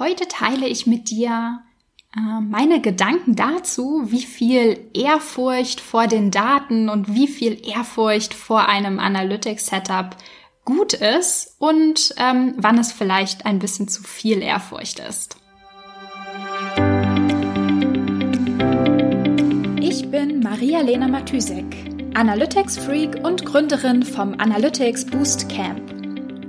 Heute teile ich mit dir äh, meine Gedanken dazu, wie viel Ehrfurcht vor den Daten und wie viel Ehrfurcht vor einem Analytics-Setup gut ist und ähm, wann es vielleicht ein bisschen zu viel Ehrfurcht ist. Ich bin Maria-Lena Matysek, Analytics-Freak und Gründerin vom Analytics Boost Camp.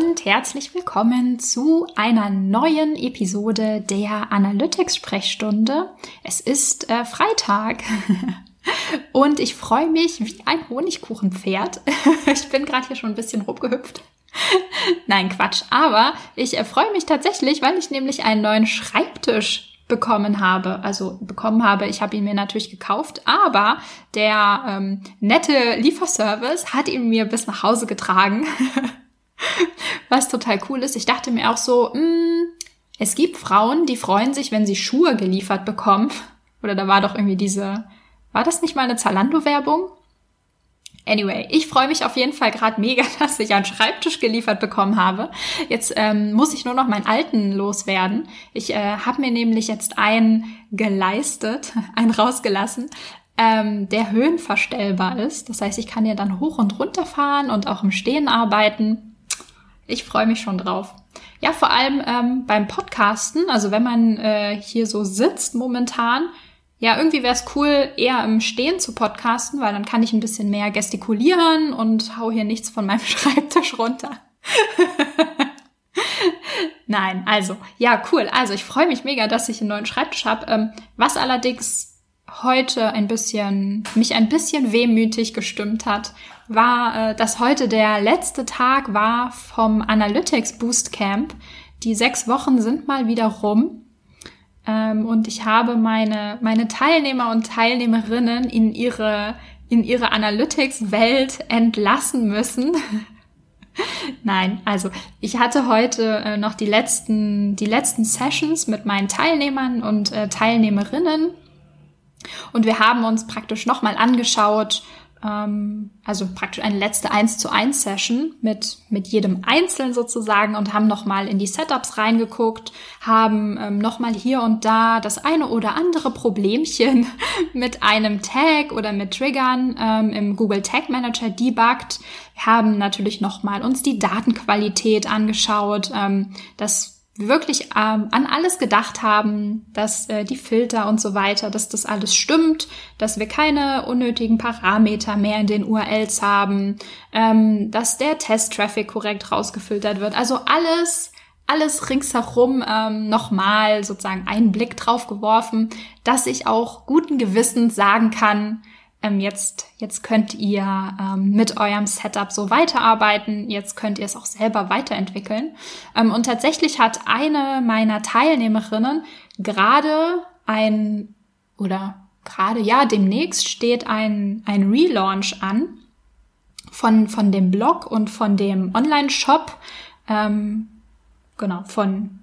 Und herzlich willkommen zu einer neuen Episode der Analytics-Sprechstunde. Es ist äh, Freitag und ich freue mich wie ein Honigkuchenpferd. ich bin gerade hier schon ein bisschen rumgehüpft. Nein, Quatsch. Aber ich äh, freue mich tatsächlich, weil ich nämlich einen neuen Schreibtisch bekommen habe. Also bekommen habe, ich habe ihn mir natürlich gekauft, aber der ähm, nette Lieferservice hat ihn mir bis nach Hause getragen. Was total cool ist. Ich dachte mir auch so, mh, hm, es gibt Frauen, die freuen sich, wenn sie Schuhe geliefert bekommen. Oder da war doch irgendwie diese, war das nicht mal eine Zalando-Werbung? Anyway, ich freue mich auf jeden Fall gerade mega, dass ich einen Schreibtisch geliefert bekommen habe. Jetzt ähm, muss ich nur noch meinen alten loswerden. Ich äh, habe mir nämlich jetzt einen geleistet, einen rausgelassen, ähm, der höhenverstellbar ist. Das heißt, ich kann ja dann hoch und runter fahren und auch im Stehen arbeiten. Ich freue mich schon drauf. Ja, vor allem ähm, beim Podcasten, also wenn man äh, hier so sitzt momentan, ja, irgendwie wäre es cool, eher im Stehen zu podcasten, weil dann kann ich ein bisschen mehr gestikulieren und hau hier nichts von meinem Schreibtisch runter. Nein, also, ja, cool. Also ich freue mich mega, dass ich einen neuen Schreibtisch habe. Ähm, was allerdings heute ein bisschen, mich ein bisschen wehmütig gestimmt hat, war, äh, dass heute der letzte Tag war vom Analytics Boost Camp. Die sechs Wochen sind mal wieder rum. Ähm, und ich habe meine, meine Teilnehmer und Teilnehmerinnen in ihre, in ihre Analytics-Welt entlassen müssen. Nein, also ich hatte heute äh, noch die letzten, die letzten Sessions mit meinen Teilnehmern und äh, Teilnehmerinnen. Und wir haben uns praktisch nochmal angeschaut, ähm, also praktisch eine letzte 1 zu 1 Session mit, mit jedem Einzelnen sozusagen und haben nochmal in die Setups reingeguckt, haben ähm, nochmal hier und da das eine oder andere Problemchen mit einem Tag oder mit Triggern ähm, im Google Tag Manager debuggt. Haben natürlich nochmal uns die Datenqualität angeschaut, ähm, das wirklich ähm, an alles gedacht haben, dass äh, die Filter und so weiter, dass das alles stimmt, dass wir keine unnötigen Parameter mehr in den URLs haben, ähm, dass der Test-Traffic korrekt rausgefiltert wird. Also alles, alles ringsherum ähm, nochmal sozusagen einen Blick drauf geworfen, dass ich auch guten Gewissens sagen kann, ähm, jetzt, jetzt könnt ihr ähm, mit eurem Setup so weiterarbeiten, jetzt könnt ihr es auch selber weiterentwickeln. Ähm, und tatsächlich hat eine meiner Teilnehmerinnen gerade ein, oder gerade, ja, demnächst steht ein, ein Relaunch an von, von dem Blog und von dem Online-Shop, ähm, genau, von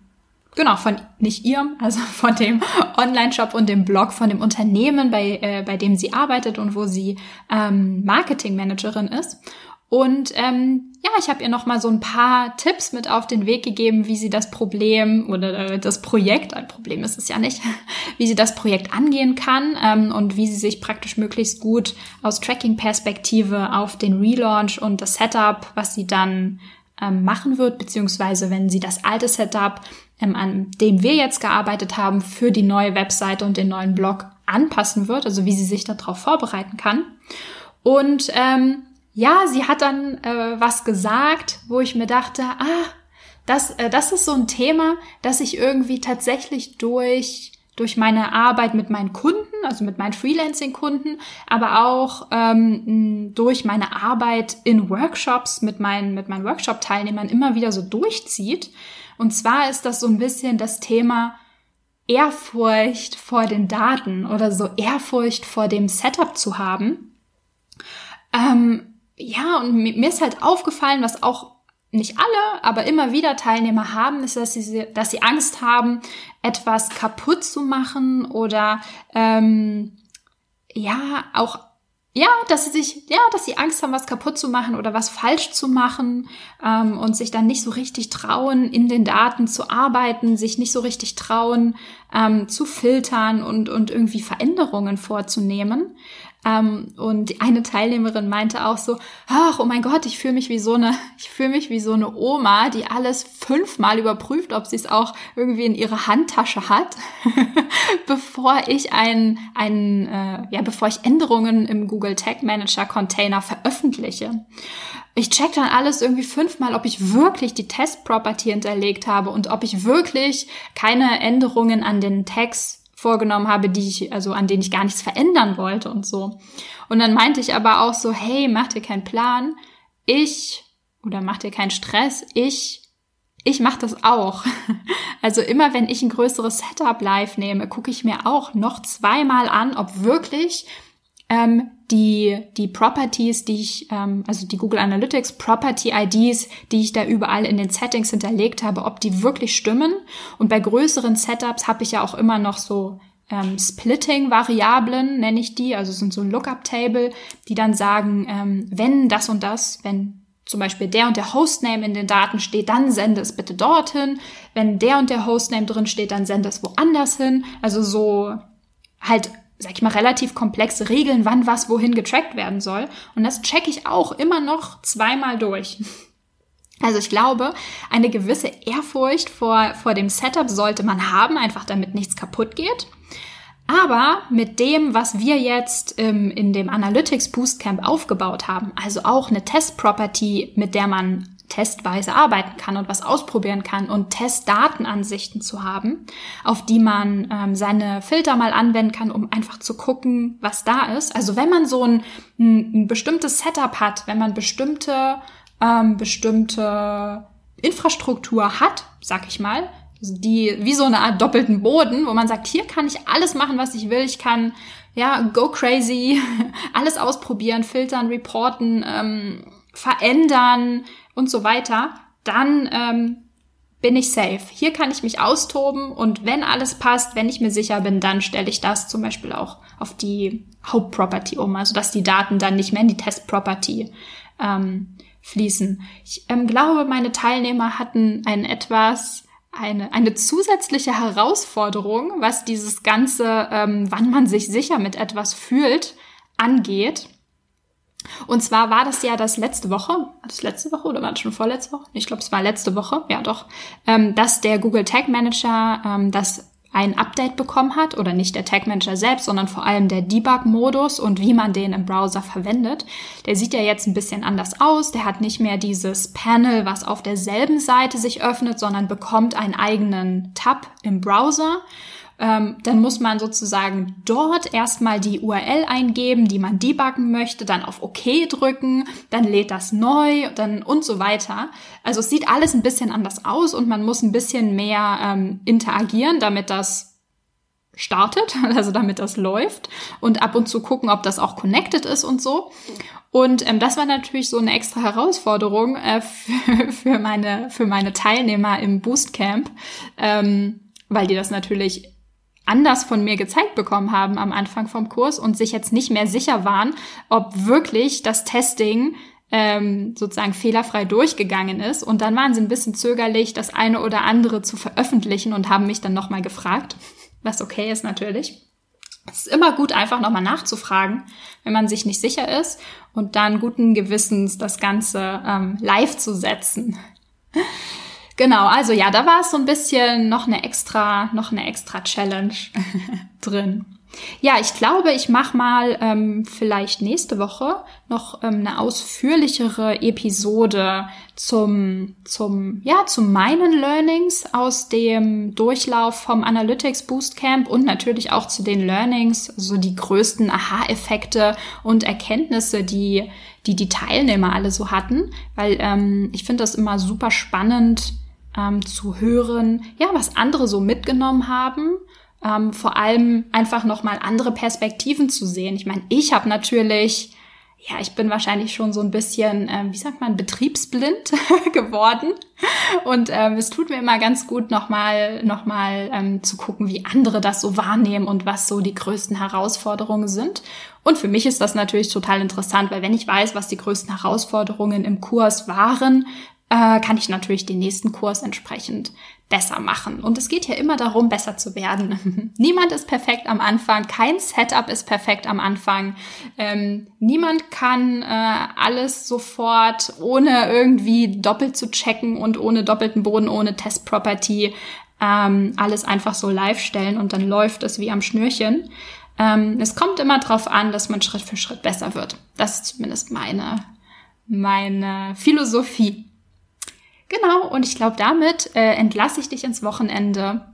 genau, von nicht ihrem, also von dem Online-Shop und dem Blog von dem Unternehmen, bei, äh, bei dem sie arbeitet und wo sie ähm, Marketing-Managerin ist. Und ähm, ja, ich habe ihr noch mal so ein paar Tipps mit auf den Weg gegeben, wie sie das Problem oder äh, das Projekt, ein Problem ist es ja nicht, wie sie das Projekt angehen kann ähm, und wie sie sich praktisch möglichst gut aus Tracking-Perspektive auf den Relaunch und das Setup, was sie dann ähm, machen wird, beziehungsweise wenn sie das alte Setup ähm, an dem wir jetzt gearbeitet haben, für die neue Webseite und den neuen Blog anpassen wird, also wie sie sich darauf vorbereiten kann. Und ähm, ja, sie hat dann äh, was gesagt, wo ich mir dachte, ah, das, äh, das ist so ein Thema, das ich irgendwie tatsächlich durch durch meine Arbeit mit meinen Kunden, also mit meinen Freelancing-Kunden, aber auch ähm, durch meine Arbeit in Workshops mit meinen, mit meinen Workshop-Teilnehmern immer wieder so durchzieht. Und zwar ist das so ein bisschen das Thema, Ehrfurcht vor den Daten oder so Ehrfurcht vor dem Setup zu haben. Ähm, ja, und mir ist halt aufgefallen, was auch nicht alle, aber immer wieder Teilnehmer haben, ist, dass sie, dass sie Angst haben, etwas kaputt zu machen oder ähm, ja, auch ja, dass sie sich, ja, dass sie Angst haben, was kaputt zu machen oder was falsch zu machen ähm, und sich dann nicht so richtig trauen, in den Daten zu arbeiten, sich nicht so richtig trauen, ähm, zu filtern und, und irgendwie Veränderungen vorzunehmen. Ähm, und eine Teilnehmerin meinte auch so, ach, oh mein Gott, ich fühle mich wie so eine, ich fühle mich wie so eine Oma, die alles fünfmal überprüft, ob sie es auch irgendwie in ihrer Handtasche hat, bevor ich ein, ein äh, ja, bevor ich Änderungen im Google Tag Manager Container veröffentliche. Ich check dann alles irgendwie fünfmal, ob ich wirklich die Test Property hinterlegt habe und ob ich wirklich keine Änderungen an den Tags vorgenommen habe, die ich, also an denen ich gar nichts verändern wollte und so. Und dann meinte ich aber auch so, hey, mach dir keinen Plan. Ich, oder mach dir keinen Stress. Ich, ich mach das auch. Also immer wenn ich ein größeres Setup live nehme, gucke ich mir auch noch zweimal an, ob wirklich ähm, die, die Properties, die ich, ähm, also die Google Analytics Property IDs, die ich da überall in den Settings hinterlegt habe, ob die wirklich stimmen. Und bei größeren Setups habe ich ja auch immer noch so ähm, Splitting-Variablen, nenne ich die, also sind so ein Lookup-Table, die dann sagen, ähm, wenn das und das, wenn zum Beispiel der und der Hostname in den Daten steht, dann sende es bitte dorthin. Wenn der und der Hostname drin steht, dann sende es woanders hin. Also so halt sag ich mal, relativ komplexe Regeln, wann was wohin getrackt werden soll. Und das checke ich auch immer noch zweimal durch. Also ich glaube, eine gewisse Ehrfurcht vor, vor dem Setup sollte man haben, einfach damit nichts kaputt geht. Aber mit dem, was wir jetzt ähm, in dem Analytics Boostcamp aufgebaut haben, also auch eine Test-Property, mit der man testweise arbeiten kann und was ausprobieren kann und Testdatenansichten zu haben, auf die man ähm, seine Filter mal anwenden kann, um einfach zu gucken, was da ist. Also wenn man so ein, ein, ein bestimmtes Setup hat, wenn man bestimmte, ähm, bestimmte Infrastruktur hat, sag ich mal, die wie so eine Art doppelten Boden, wo man sagt, hier kann ich alles machen, was ich will. Ich kann ja go crazy, alles ausprobieren, filtern, reporten, ähm, verändern, und so weiter, dann ähm, bin ich safe. Hier kann ich mich austoben und wenn alles passt, wenn ich mir sicher bin, dann stelle ich das zum Beispiel auch auf die Hauptproperty um, also dass die Daten dann nicht mehr in die Testproperty ähm, fließen. Ich ähm, glaube, meine Teilnehmer hatten ein etwas eine, eine zusätzliche Herausforderung, was dieses ganze, ähm, wann man sich sicher mit etwas fühlt, angeht. Und zwar war das ja das letzte Woche, war das letzte Woche oder war das schon vorletzte Woche? Ich glaube, es war letzte Woche, ja doch, ähm, dass der Google Tag Manager ähm, das ein Update bekommen hat, oder nicht der Tag Manager selbst, sondern vor allem der Debug-Modus und wie man den im Browser verwendet. Der sieht ja jetzt ein bisschen anders aus. Der hat nicht mehr dieses Panel, was auf derselben Seite sich öffnet, sondern bekommt einen eigenen Tab im Browser ähm, dann muss man sozusagen dort erstmal die URL eingeben, die man debuggen möchte, dann auf OK drücken, dann lädt das neu, dann und so weiter. Also es sieht alles ein bisschen anders aus und man muss ein bisschen mehr ähm, interagieren, damit das startet, also damit das läuft und ab und zu gucken, ob das auch connected ist und so. Und ähm, das war natürlich so eine extra Herausforderung äh, für, für, meine, für meine Teilnehmer im Boostcamp, ähm, weil die das natürlich anders von mir gezeigt bekommen haben am Anfang vom Kurs und sich jetzt nicht mehr sicher waren, ob wirklich das Testing ähm, sozusagen fehlerfrei durchgegangen ist. Und dann waren sie ein bisschen zögerlich, das eine oder andere zu veröffentlichen und haben mich dann nochmal gefragt, was okay ist natürlich. Es ist immer gut, einfach nochmal nachzufragen, wenn man sich nicht sicher ist und dann guten Gewissens das Ganze ähm, live zu setzen. Genau, also ja, da war es so ein bisschen noch eine extra, noch eine extra Challenge drin. Ja, ich glaube, ich mache mal ähm, vielleicht nächste Woche noch ähm, eine ausführlichere Episode zum, zum, ja, zu meinen Learnings aus dem Durchlauf vom Analytics Boostcamp und natürlich auch zu den Learnings, so die größten Aha-Effekte und Erkenntnisse, die, die die Teilnehmer alle so hatten, weil ähm, ich finde das immer super spannend, ähm, zu hören, ja, was andere so mitgenommen haben. Ähm, vor allem einfach nochmal andere Perspektiven zu sehen. Ich meine, ich habe natürlich ja, ich bin wahrscheinlich schon so ein bisschen, ähm, wie sagt man, betriebsblind geworden. Und ähm, es tut mir immer ganz gut, nochmal noch mal, ähm, zu gucken, wie andere das so wahrnehmen und was so die größten Herausforderungen sind. Und für mich ist das natürlich total interessant, weil wenn ich weiß, was die größten Herausforderungen im Kurs waren, äh, kann ich natürlich den nächsten Kurs entsprechend besser machen. Und es geht ja immer darum, besser zu werden. niemand ist perfekt am Anfang, kein Setup ist perfekt am Anfang. Ähm, niemand kann äh, alles sofort ohne irgendwie doppelt zu checken und ohne doppelten Boden, ohne Testproperty ähm, alles einfach so live stellen und dann läuft es wie am Schnürchen. Ähm, es kommt immer darauf an, dass man Schritt für Schritt besser wird. Das ist zumindest meine, meine Philosophie. Genau, und ich glaube, damit äh, entlasse ich dich ins Wochenende.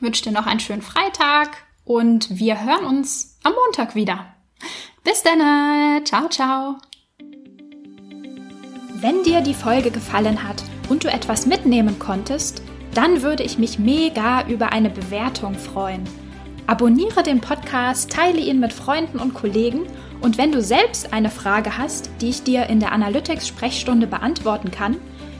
Wünsche dir noch einen schönen Freitag und wir hören uns am Montag wieder. Bis dann, ciao, ciao. Wenn dir die Folge gefallen hat und du etwas mitnehmen konntest, dann würde ich mich mega über eine Bewertung freuen. Abonniere den Podcast, teile ihn mit Freunden und Kollegen und wenn du selbst eine Frage hast, die ich dir in der Analytics-Sprechstunde beantworten kann,